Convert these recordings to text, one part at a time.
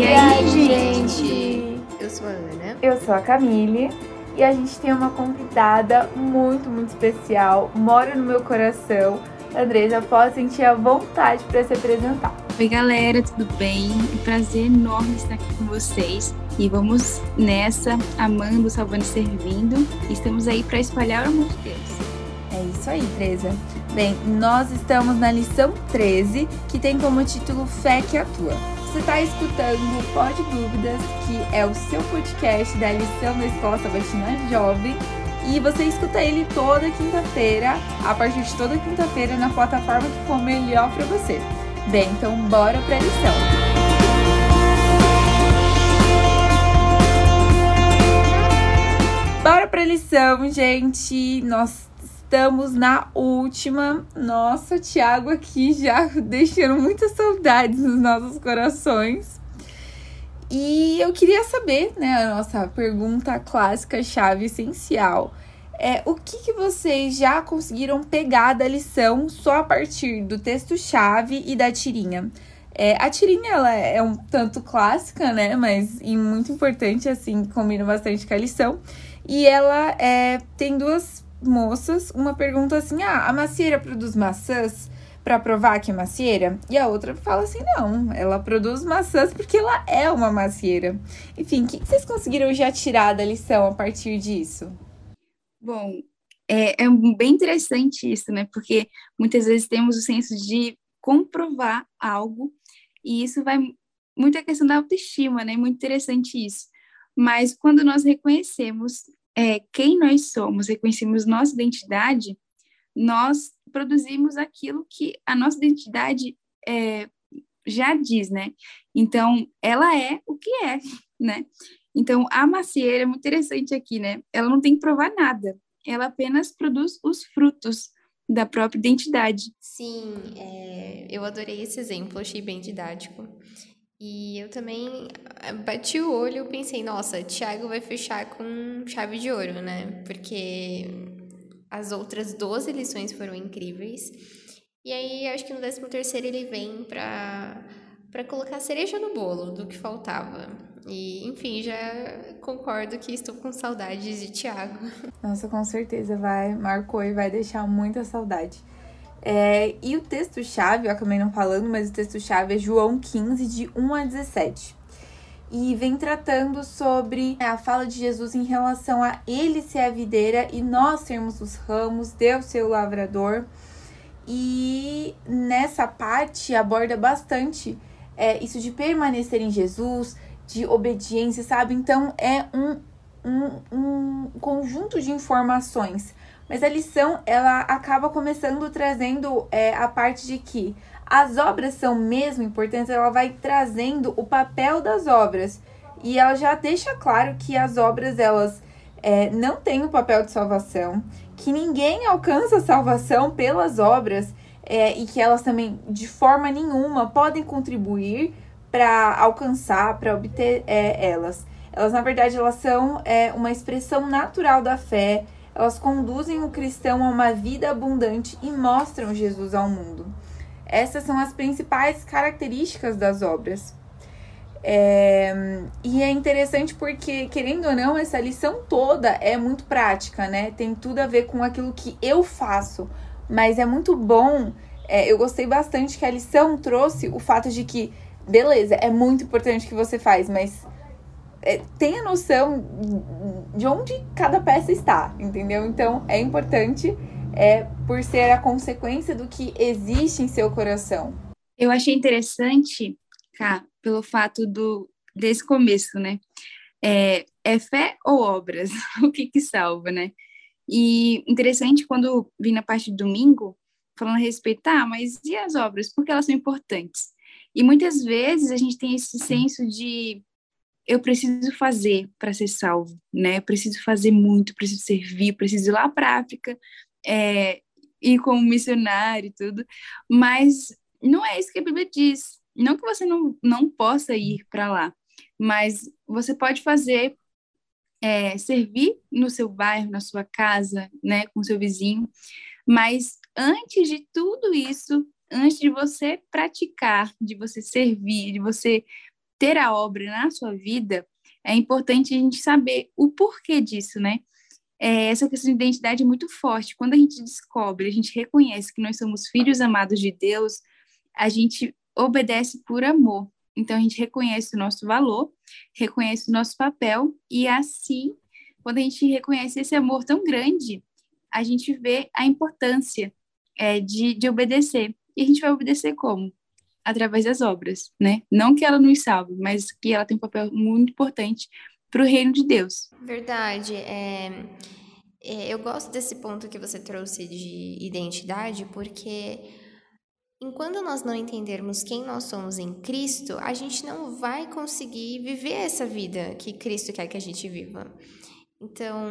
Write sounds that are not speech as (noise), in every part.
E, aí, gente? Eu sou a Ana. Eu sou a Camille. E a gente tem uma convidada muito, muito especial. Mora no meu coração. Andresa, pode sentir a vontade para se apresentar. Oi, galera, tudo bem? Um prazer enorme estar aqui com vocês. E vamos nessa, amando, salvando e servindo. Estamos aí para espalhar o amor de Deus. É isso aí, Teresa. Bem, nós estamos na lição 13, que tem como título Fé que Atua. Você está escutando o Pode Dúvidas, que é o seu podcast da lição da Escola Sabatina Jovem. E você escuta ele toda quinta-feira, a partir de toda quinta-feira, na plataforma que for melhor para você. Bem, então bora para a lição. Bora para a lição, gente. Nós estamos na última. Nossa, o Thiago aqui já (laughs) deixando muitas saudades nos nossos corações. E eu queria saber, né, a nossa pergunta clássica, chave essencial. É, o que, que vocês já conseguiram pegar da lição só a partir do texto-chave e da tirinha? É, a tirinha ela é um tanto clássica, né? Mas e muito importante, assim, combina bastante com a lição. E ela é, tem duas moças, uma pergunta assim: ah, a macieira produz maçãs para provar que é macieira? E a outra fala assim: não, ela produz maçãs porque ela é uma macieira. Enfim, o que vocês conseguiram já tirar da lição a partir disso? Bom, é, é bem interessante isso, né? Porque muitas vezes temos o senso de comprovar algo e isso vai muito a questão da autoestima, né? Muito interessante isso. Mas quando nós reconhecemos é, quem nós somos, reconhecemos nossa identidade, nós produzimos aquilo que a nossa identidade é, já diz, né? Então, ela é o que é, (laughs) né? Então, a macieira é muito interessante aqui, né? Ela não tem que provar nada, ela apenas produz os frutos da própria identidade. Sim, é, eu adorei esse exemplo, achei bem didático. E eu também bati o olho e pensei, nossa, Thiago vai fechar com chave de ouro, né? Porque as outras 12 lições foram incríveis. E aí, acho que no 13 terceiro ele vem para para colocar cereja no bolo do que faltava. E, enfim, já concordo que estou com saudades de Tiago. (laughs) Nossa, com certeza vai, marcou e vai deixar muita saudade. É, e o texto-chave, eu acabei não falando, mas o texto-chave é João 15, de 1 a 17. E vem tratando sobre a fala de Jesus em relação a ele ser a videira e nós sermos os ramos, Deus ser o lavrador. E nessa parte aborda bastante é, isso de permanecer em Jesus, de obediência, sabe? Então é um, um, um conjunto de informações. Mas a lição ela acaba começando trazendo é, a parte de que as obras são mesmo importantes, ela vai trazendo o papel das obras. E ela já deixa claro que as obras elas é, não têm o papel de salvação, que ninguém alcança salvação pelas obras é, e que elas também, de forma nenhuma, podem contribuir para alcançar, para obter é, elas. Elas, na verdade, elas são é, uma expressão natural da fé, elas conduzem o cristão a uma vida abundante e mostram Jesus ao mundo. Essas são as principais características das obras. É, e é interessante porque, querendo ou não, essa lição toda é muito prática, né? Tem tudo a ver com aquilo que eu faço. Mas é muito bom. É, eu gostei bastante que a lição trouxe o fato de que beleza, é muito importante o que você faz, mas é, tenha noção de onde cada peça está, entendeu? Então é importante é, por ser a consequência do que existe em seu coração. Eu achei interessante, cá, pelo fato do desse começo, né? É, é fé ou obras? (laughs) o que que salva, né? E interessante quando vim na parte de domingo, falando a respeito, tá, mas e as obras? Por que elas são importantes? E muitas vezes a gente tem esse senso de eu preciso fazer para ser salvo, né? Eu preciso fazer muito, preciso servir, preciso ir lá para a África, é, ir como missionário e tudo. Mas não é isso que a Bíblia diz. Não que você não, não possa ir para lá, mas você pode fazer, é, servir no seu bairro, na sua casa, né, com seu vizinho. Mas antes de tudo isso, antes de você praticar, de você servir, de você ter a obra na sua vida, é importante a gente saber o porquê disso, né? É, essa questão de identidade é muito forte. Quando a gente descobre, a gente reconhece que nós somos filhos amados de Deus, a gente obedece por amor. Então, a gente reconhece o nosso valor, reconhece o nosso papel, e assim, quando a gente reconhece esse amor tão grande, a gente vê a importância é, de, de obedecer. E a gente vai obedecer como? Através das obras, né? Não que ela nos salve, mas que ela tem um papel muito importante para o reino de Deus. Verdade. É, é, eu gosto desse ponto que você trouxe de identidade, porque enquanto nós não entendermos quem nós somos em Cristo, a gente não vai conseguir viver essa vida que Cristo quer que a gente viva. Então,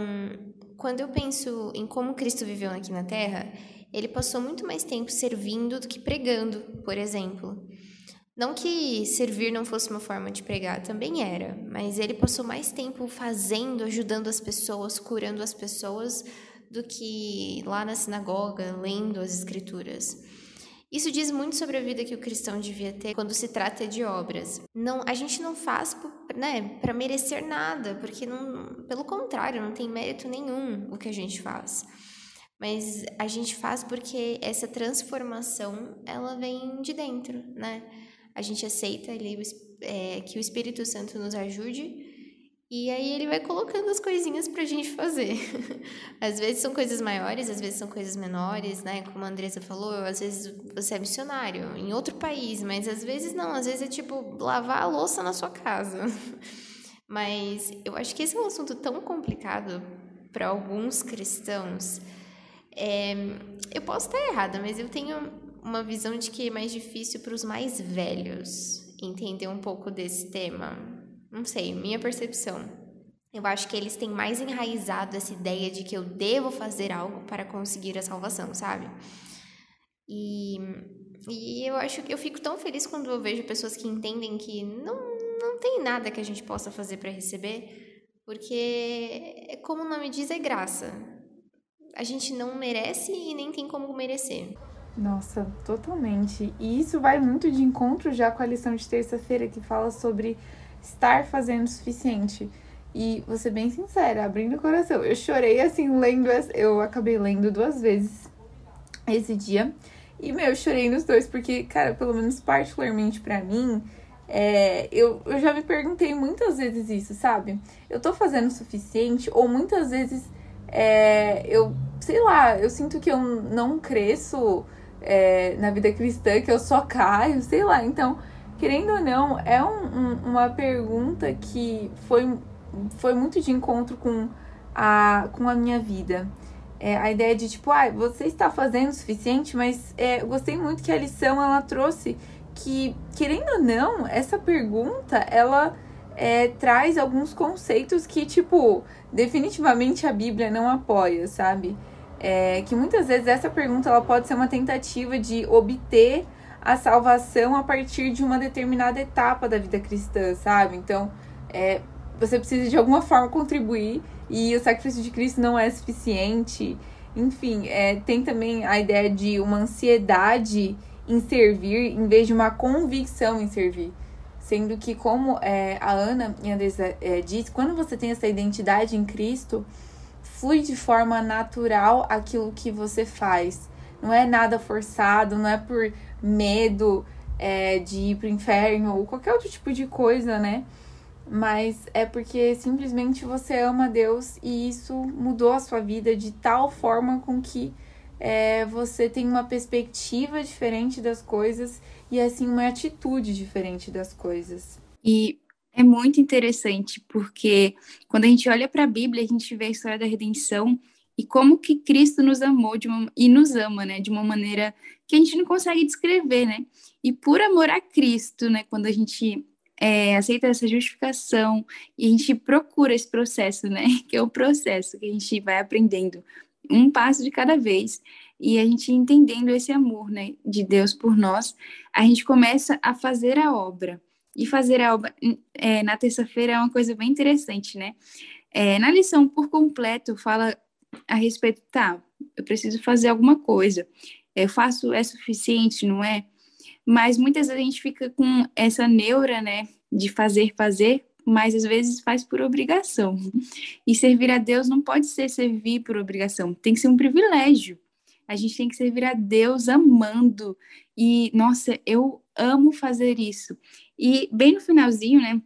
quando eu penso em como Cristo viveu aqui na Terra, ele passou muito mais tempo servindo do que pregando, por exemplo. Não que servir não fosse uma forma de pregar, também era, mas ele passou mais tempo fazendo, ajudando as pessoas, curando as pessoas, do que lá na sinagoga, lendo as escrituras. Isso diz muito sobre a vida que o cristão devia ter quando se trata de obras. Não, a gente não faz né, para merecer nada, porque não, pelo contrário, não tem mérito nenhum o que a gente faz. Mas a gente faz porque essa transformação ela vem de dentro, né? A gente aceita ali é, que o Espírito Santo nos ajude e aí ele vai colocando as coisinhas pra gente fazer. (laughs) às vezes são coisas maiores, às vezes são coisas menores, né? Como a Andressa falou, às vezes você é missionário em outro país, mas às vezes não, às vezes é tipo lavar a louça na sua casa. (laughs) mas eu acho que esse é um assunto tão complicado para alguns cristãos. É, eu posso estar errada, mas eu tenho uma visão de que é mais difícil para os mais velhos entender um pouco desse tema não sei, minha percepção. Eu acho que eles têm mais enraizado essa ideia de que eu devo fazer algo para conseguir a salvação, sabe? E, e eu acho que eu fico tão feliz quando eu vejo pessoas que entendem que não, não tem nada que a gente possa fazer para receber, porque, como o nome diz, é graça. A gente não merece e nem tem como merecer. Nossa, totalmente. E isso vai muito de encontro já com a lição de terça-feira que fala sobre estar fazendo o suficiente. E vou ser bem sincera, abrindo o coração, eu chorei assim, lendo, eu acabei lendo duas vezes esse dia. E, meu, eu chorei nos dois, porque, cara, pelo menos particularmente para mim, é, eu, eu já me perguntei muitas vezes isso, sabe? Eu tô fazendo o suficiente, ou muitas vezes é, eu, sei lá, eu sinto que eu não cresço é, na vida cristã, que eu só caio, sei lá. Então, querendo ou não, é um, um, uma pergunta que foi, foi muito de encontro com a, com a minha vida. É, a ideia de tipo, ah, você está fazendo o suficiente, mas é, eu gostei muito que a lição ela trouxe que, querendo ou não, essa pergunta ela é, traz alguns conceitos que, tipo, definitivamente a Bíblia não apoia, sabe? É, que muitas vezes essa pergunta ela pode ser uma tentativa de obter a salvação a partir de uma determinada etapa da vida cristã, sabe? Então, é, você precisa de alguma forma contribuir e o sacrifício de Cristo não é suficiente. Enfim, é, tem também a ideia de uma ansiedade em servir em vez de uma convicção em servir. Sendo que, como é, a Ana e a Andressa é, disse, quando você tem essa identidade em Cristo, flui de forma natural aquilo que você faz. Não é nada forçado, não é por medo é, de ir pro inferno ou qualquer outro tipo de coisa, né? Mas é porque simplesmente você ama Deus e isso mudou a sua vida de tal forma com que é, você tem uma perspectiva diferente das coisas e assim uma atitude diferente das coisas. E é muito interessante porque quando a gente olha para a Bíblia, a gente vê a história da redenção e como que Cristo nos amou uma, e nos ama, né, de uma maneira que a gente não consegue descrever, né? E por amor a Cristo, né, quando a gente é, aceita essa justificação e a gente procura esse processo, né, (laughs) que é o processo que a gente vai aprendendo um passo de cada vez e a gente entendendo esse amor, né, de Deus por nós, a gente começa a fazer a obra. E fazer a obra é, na terça-feira é uma coisa bem interessante, né? É, na lição por completo fala a respeito, tá, eu preciso fazer alguma coisa, eu faço, é suficiente, não é? Mas muitas vezes a gente fica com essa neura, né, de fazer, fazer, mas às vezes faz por obrigação. E servir a Deus não pode ser servir por obrigação, tem que ser um privilégio. A gente tem que servir a Deus amando. E, nossa, eu amo fazer isso. E bem no finalzinho, né,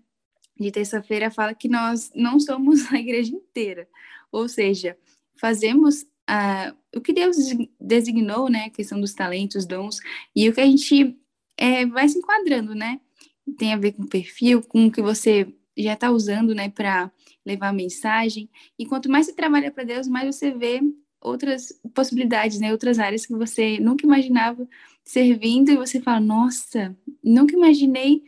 de terça-feira, fala que nós não somos (laughs) a igreja inteira. Ou seja, fazemos uh, o que Deus designou, né, a questão dos talentos, dons, e o que a gente é, vai se enquadrando, né? Tem a ver com o perfil, com o que você já está usando, né, para levar a mensagem. E quanto mais você trabalha para Deus, mais você vê outras possibilidades, né, outras áreas que você nunca imaginava servindo e você fala, nossa, nunca imaginei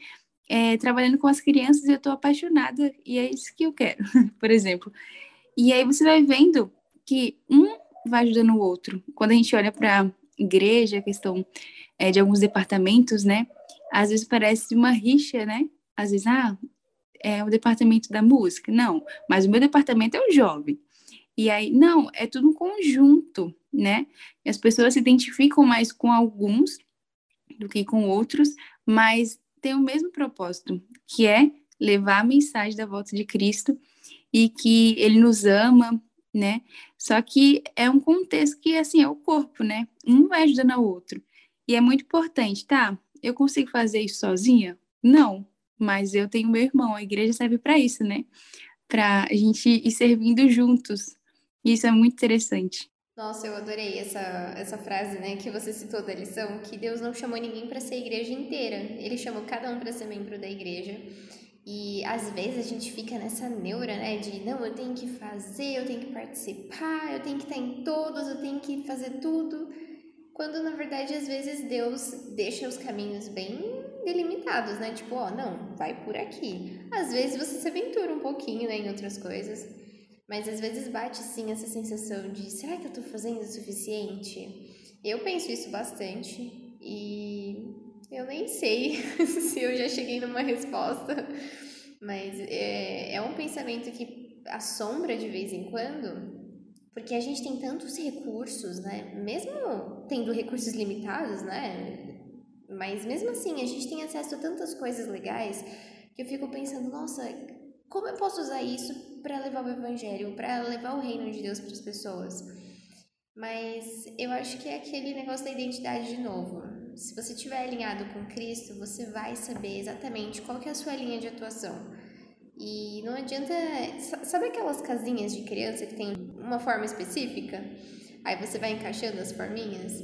é, trabalhando com as crianças e eu estou apaixonada e é isso que eu quero, (laughs) por exemplo. E aí você vai vendo que um vai ajudando o outro. Quando a gente olha para igreja, a questão é, de alguns departamentos, né? Às vezes parece uma rixa, né? Às vezes, ah, é o departamento da música. Não, mas o meu departamento é o jovem. E aí, não, é tudo um conjunto, né? E as pessoas se identificam mais com alguns do que com outros, mas tem o mesmo propósito, que é levar a mensagem da volta de Cristo e que ele nos ama, né? Só que é um contexto que, assim, é o corpo, né? Um vai ajudando ao outro. E é muito importante, tá? Eu consigo fazer isso sozinha? Não, mas eu tenho meu irmão, a igreja serve para isso, né? Para a gente ir servindo juntos. Isso é muito interessante. Nossa, eu adorei essa, essa frase, né, que você citou da lição, que Deus não chamou ninguém para ser igreja inteira. Ele chamou cada um para ser membro da igreja. E às vezes a gente fica nessa neura, né, de não, eu tenho que fazer, eu tenho que participar, eu tenho que estar em todos, eu tenho que fazer tudo. Quando na verdade às vezes Deus deixa os caminhos bem delimitados, né? Tipo, ó, não, vai por aqui. Às vezes você se aventura um pouquinho, né, em outras coisas. Mas às vezes bate sim essa sensação de será que eu tô fazendo o suficiente? Eu penso isso bastante e eu nem sei (laughs) se eu já cheguei numa resposta, mas é, é um pensamento que assombra de vez em quando, porque a gente tem tantos recursos, né? Mesmo tendo recursos limitados, né? Mas mesmo assim, a gente tem acesso a tantas coisas legais que eu fico pensando, nossa, como eu posso usar isso para levar o evangelho, para levar o reino de Deus para as pessoas? Mas eu acho que é aquele negócio da identidade de novo se você estiver alinhado com Cristo, você vai saber exatamente qual que é a sua linha de atuação. E não adianta. Sabe aquelas casinhas de criança que tem uma forma específica? Aí você vai encaixando as forminhas?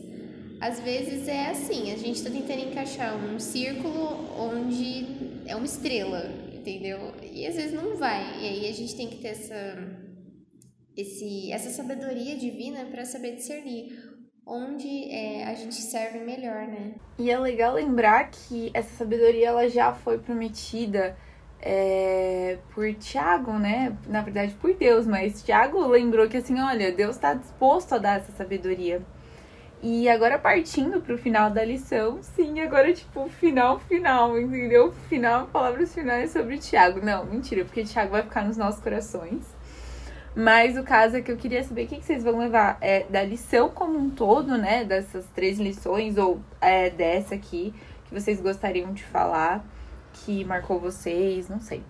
Às vezes é assim, a gente está tentando encaixar um círculo onde é uma estrela, entendeu? E às vezes não vai. E aí a gente tem que ter essa, esse, essa sabedoria divina para saber discernir onde é, a gente serve melhor, né? E é legal lembrar que essa sabedoria ela já foi prometida é, por Tiago, né? Na verdade, por Deus, mas Tiago lembrou que assim, olha, Deus está disposto a dar essa sabedoria. E agora partindo para o final da lição, sim, agora tipo, final, final, entendeu? Final, palavras finais sobre Tiago. Não, mentira, porque Tiago vai ficar nos nossos corações. Mas o caso é que eu queria saber o que, vocês vão levar é, da lição como um todo, né? Dessas três lições, ou é, dessa aqui, que vocês gostariam de falar, que marcou vocês, não sei.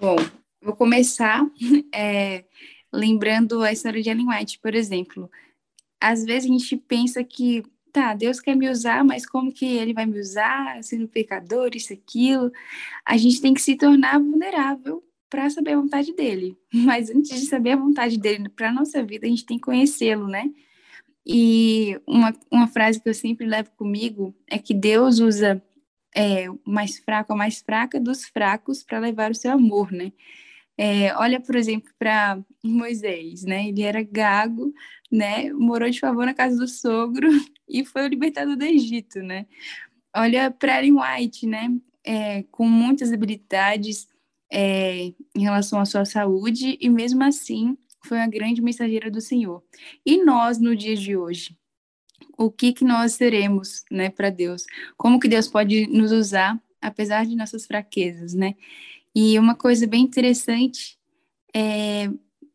Bom, vou começar (laughs) é, lembrando a história de Ellen White, por exemplo. Às vezes a gente pensa que, tá, Deus quer me usar, mas como que ele vai me usar, sendo pecador, isso, aquilo? A gente tem que se tornar vulnerável para saber a vontade dele. (laughs) Mas antes de saber a vontade dele para nossa vida, a gente tem que conhecê-lo, né? E uma, uma frase que eu sempre levo comigo é que Deus usa é, o mais fraco, a mais fraca dos fracos para levar o seu amor, né? É, olha, por exemplo, para Moisés, né? Ele era gago, né? Morou de favor na casa do sogro (laughs) e foi o libertador do Egito, né? Olha para Ellen White, né? É, com muitas habilidades, é, em relação à sua saúde e mesmo assim foi uma grande mensageira do Senhor. E nós no dia de hoje, o que que nós seremos, né, para Deus? Como que Deus pode nos usar apesar de nossas fraquezas, né? E uma coisa bem interessante é,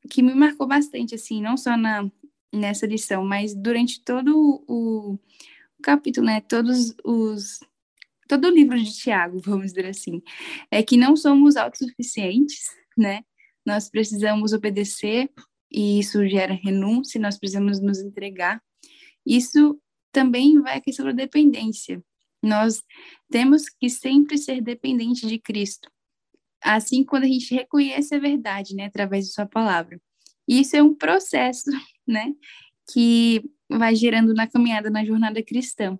que me marcou bastante, assim, não só na nessa lição, mas durante todo o, o capítulo, né? Todos os todo o livro de Tiago, (laughs) vamos dizer assim, é que não somos autossuficientes, né? Nós precisamos obedecer e isso gera renúncia, nós precisamos nos entregar. Isso também vai a questão da dependência. Nós temos que sempre ser dependente de Cristo. Assim, quando a gente reconhece a verdade, né, através de sua palavra. Isso é um processo, né, que vai gerando na caminhada, na jornada cristã.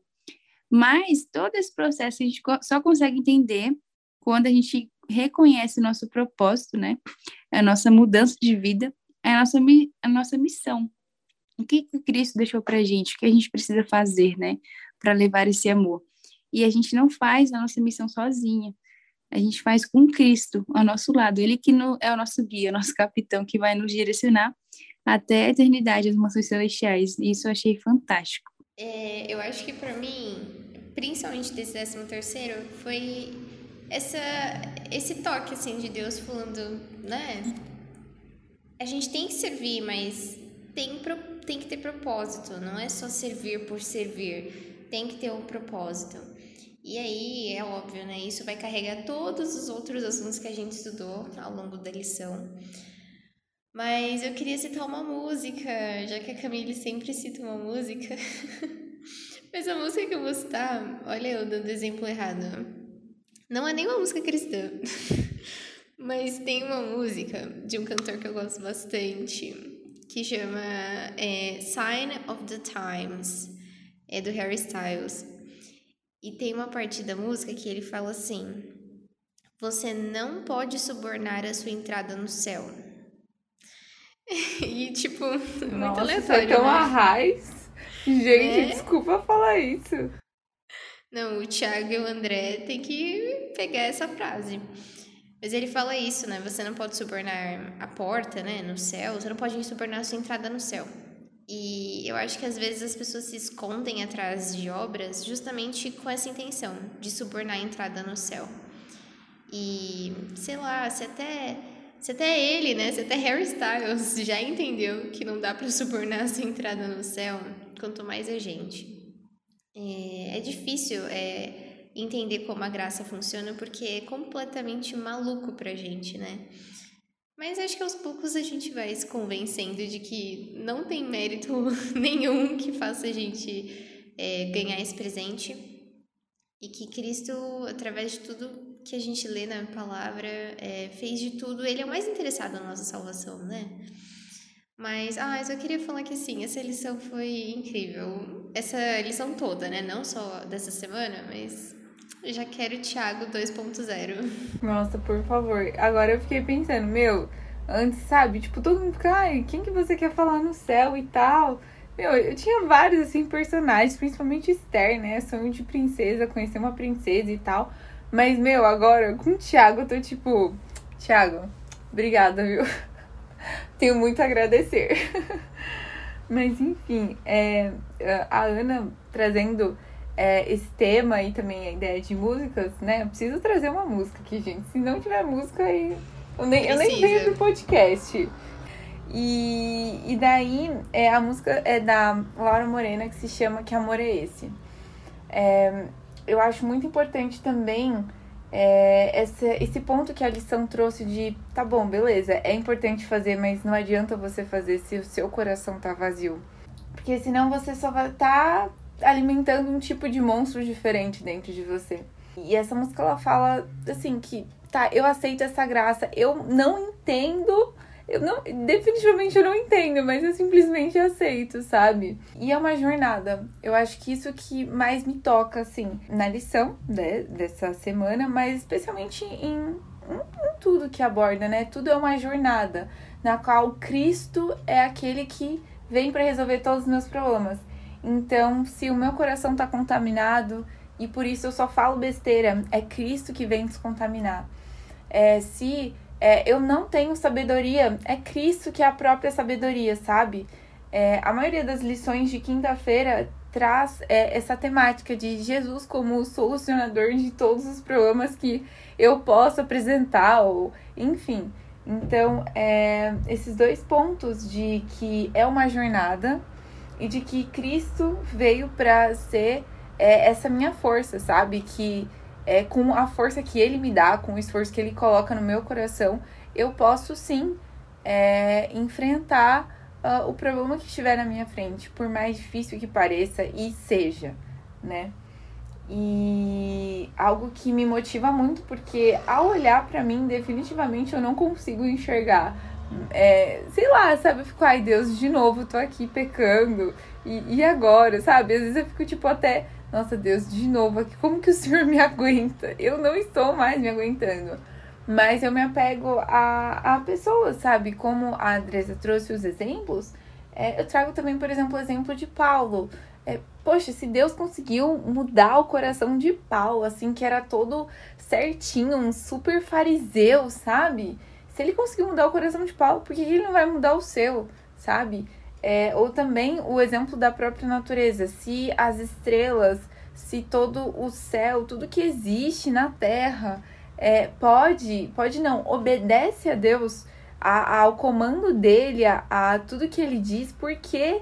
Mas todo esse processo a gente só consegue entender quando a gente reconhece o nosso propósito, né, a nossa mudança de vida, a nossa, a nossa missão. O que, que Cristo deixou para a gente? O que a gente precisa fazer, né, para levar esse amor? E a gente não faz a nossa missão sozinha. A gente faz com Cristo ao nosso lado. Ele que no, é o nosso guia, o nosso capitão, que vai nos direcionar até a eternidade, as mansões celestiais. Isso eu achei fantástico. É, eu acho que para mim, principalmente desse décimo terceiro, foi essa, esse toque assim de Deus falando, né? A gente tem que servir, mas tem, tem que ter propósito. Não é só servir por servir. Tem que ter um propósito. E aí, é óbvio, né? Isso vai carregar todos os outros assuntos que a gente estudou ao longo da lição. Mas eu queria citar uma música, já que a Camille sempre cita uma música. (laughs) Mas a música que eu vou citar, olha eu dando exemplo errado. Não é nenhuma música cristã. (laughs) Mas tem uma música de um cantor que eu gosto bastante, que chama é, Sign of the Times, é do Harry Styles. E tem uma parte da música que ele fala assim: Você não pode subornar a sua entrada no céu. (laughs) e, tipo, (laughs) é muito Nossa, aleatório. Isso é tão né? arraiz. Gente, é? desculpa falar isso. Não, o Thiago e o André tem que pegar essa frase. Mas ele fala isso, né? Você não pode subornar a porta, né? No céu. Você não pode subornar a sua entrada no céu. E eu acho que às vezes as pessoas se escondem atrás de obras justamente com essa intenção de subornar a entrada no céu. E sei lá, se até se até ele, né, se até Harry Styles já entendeu que não dá para subornar (laughs) a sua entrada no céu, quanto mais a gente. É, é difícil é, entender como a graça funciona porque é completamente maluco pra gente, né? Mas acho que aos poucos a gente vai se convencendo de que não tem mérito (laughs) nenhum que faça a gente é, ganhar esse presente e que Cristo, através de tudo que a gente lê na palavra, é, fez de tudo. Ele é o mais interessado na nossa salvação, né? Mas, ah, eu só queria falar que sim, essa lição foi incrível. Essa lição toda, né? Não só dessa semana, mas já quero Thiago 2.0. Nossa, por favor. Agora eu fiquei pensando, meu, antes, sabe? Tipo, todo mundo fica, ai, quem que você quer falar no céu e tal? Meu, eu tinha vários, assim, personagens, principalmente Esther, né? Sonho de princesa, conhecer uma princesa e tal. Mas, meu, agora, com o Thiago, eu tô tipo, Thiago, obrigada, viu? (laughs) Tenho muito a agradecer. (laughs) Mas, enfim, é, a Ana trazendo é, esse tema e também a ideia de músicas, né? Eu preciso trazer uma música aqui, gente. Se não tiver música, aí eu nem, eu nem vejo o podcast. E, e daí é, a música é da Laura Morena que se chama Que Amor é Esse? É, eu acho muito importante também é, esse, ponto que a lição trouxe de tá bom, beleza, é importante fazer, mas não adianta você fazer se o seu coração tá vazio. Porque senão você só vai tá alimentando um tipo de monstro diferente dentro de você. E essa música ela fala assim que, tá, eu aceito essa graça, eu não entendo, eu não, definitivamente eu não entendo, mas eu simplesmente aceito, sabe? E é uma jornada. Eu acho que isso que mais me toca assim na lição né, dessa semana, mas especialmente em, em, tudo que aborda, né? Tudo é uma jornada na qual Cristo é aquele que vem para resolver todos os meus problemas. Então, se o meu coração está contaminado e por isso eu só falo besteira, é Cristo que vem descontaminar. É, se é, eu não tenho sabedoria, é Cristo que é a própria sabedoria, sabe? É, a maioria das lições de quinta-feira traz é, essa temática de Jesus como solucionador de todos os problemas que eu posso apresentar, ou enfim. Então, é, esses dois pontos de que é uma jornada e de que Cristo veio para ser é, essa minha força, sabe? Que é, com a força que ele me dá, com o esforço que ele coloca no meu coração, eu posso sim é, enfrentar uh, o problema que estiver na minha frente, por mais difícil que pareça e seja, né? E algo que me motiva muito, porque ao olhar para mim, definitivamente eu não consigo enxergar. É, sei lá, sabe? Eu fico, ai Deus, de novo, tô aqui pecando. E, e agora, sabe? Às vezes eu fico tipo até, nossa Deus, de novo aqui, como que o (laughs) Senhor me aguenta? Eu não estou mais me aguentando. Mas eu me apego a, a pessoas, sabe? Como a Andresa trouxe os exemplos, é, eu trago também, por exemplo, o exemplo de Paulo. É, poxa, se Deus conseguiu mudar o coração de Paulo, assim, que era todo certinho, um super fariseu, sabe? Se ele conseguiu mudar o coração de Paulo, por que ele não vai mudar o seu, sabe? É, ou também o exemplo da própria natureza. Se as estrelas, se todo o céu, tudo que existe na terra é, pode, pode não, obedece a Deus, a, ao comando dele, a, a, tudo que ele diz, porque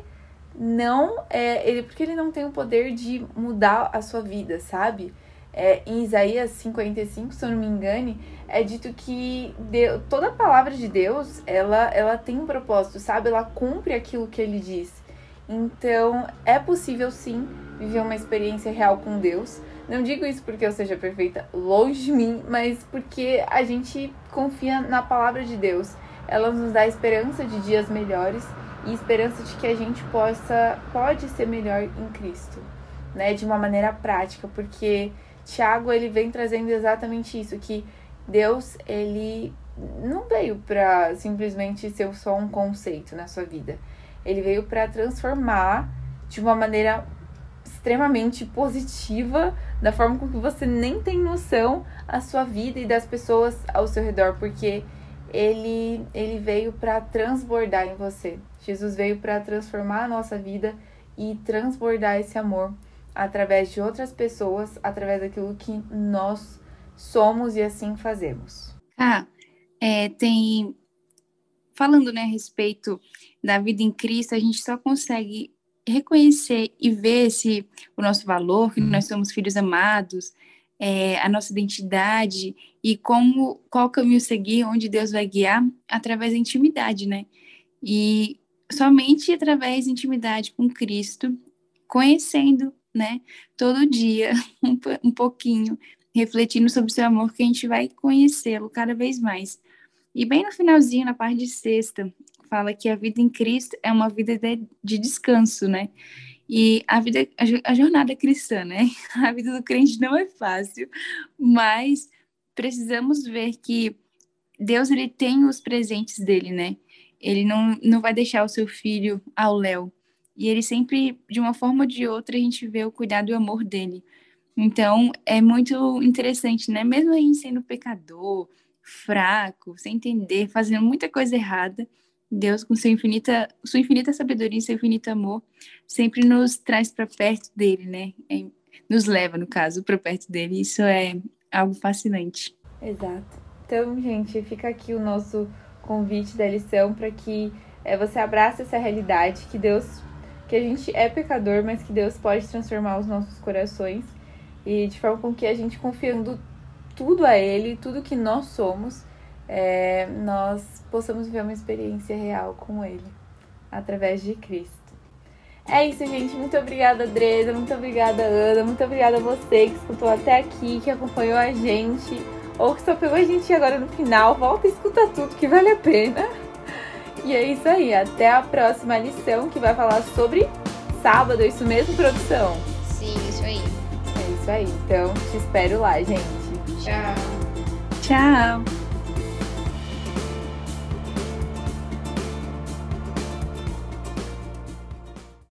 não é ele porque ele não tem o poder de mudar a sua vida, sabe? É, em Isaías 55, se eu não me engane, é dito que Deus, toda a palavra de Deus, ela, ela tem um propósito, sabe? Ela cumpre aquilo que ele diz. Então, é possível sim viver uma experiência real com Deus, não digo isso porque eu seja perfeita, longe de mim, mas porque a gente confia na palavra de Deus. Ela nos dá esperança de dias melhores e esperança de que a gente possa pode ser melhor em Cristo, né, de uma maneira prática, porque Tiago ele vem trazendo exatamente isso, que Deus ele não veio para simplesmente ser só um conceito na sua vida. Ele veio para transformar de uma maneira extremamente positiva, da forma com que você nem tem noção a sua vida e das pessoas ao seu redor, porque ele ele veio para transbordar em você. Jesus veio para transformar a nossa vida e transbordar esse amor através de outras pessoas, através daquilo que nós somos e assim fazemos. Ah, é, tem falando né, a respeito da vida em Cristo, a gente só consegue reconhecer e ver esse, o nosso valor, que nós somos filhos amados, é, a nossa identidade e como qual caminho seguir, onde Deus vai guiar, através da intimidade, né? E somente através da intimidade com Cristo, conhecendo, né, todo dia (laughs) um, um pouquinho, refletindo sobre o seu amor, que a gente vai conhecê-lo cada vez mais. E bem no finalzinho, na parte de sexta, fala que a vida em Cristo é uma vida de, de descanso, né? E a vida, a, jornada cristã, né? (laughs) A vida do crente não é fácil, mas precisamos ver que Deus ele tem os presentes dele, né? Ele não, não vai deixar o seu filho ao léu. E ele sempre, de uma forma ou de outra, a gente vê o cuidado e o amor dele. Então, é muito interessante, né? Mesmo a gente sendo pecador, fraco, sem entender, fazendo muita coisa errada, Deus, com sua infinita, sua infinita sabedoria e seu infinito amor, sempre nos traz para perto dele, né? É, nos leva, no caso, para perto dele. Isso é algo fascinante. Exato. Então, gente, fica aqui o nosso convite da lição para que é, você abrace essa realidade que Deus, que a gente é pecador, mas que Deus pode transformar os nossos corações e de forma com que a gente confiando tudo a Ele, tudo que nós somos, é, nós possamos viver uma experiência real com Ele, através de Cristo. É isso, gente. Muito obrigada, Dresa. Muito obrigada, Ana. Muito obrigada a você que escutou até aqui, que acompanhou a gente, ou que só pegou a gente agora no final. Volta e escuta tudo, que vale a pena. E é isso aí. Até a próxima lição, que vai falar sobre sábado. É isso mesmo, produção? Sim, isso aí. É isso aí. Então, te espero lá, gente. Tchau. Tchau.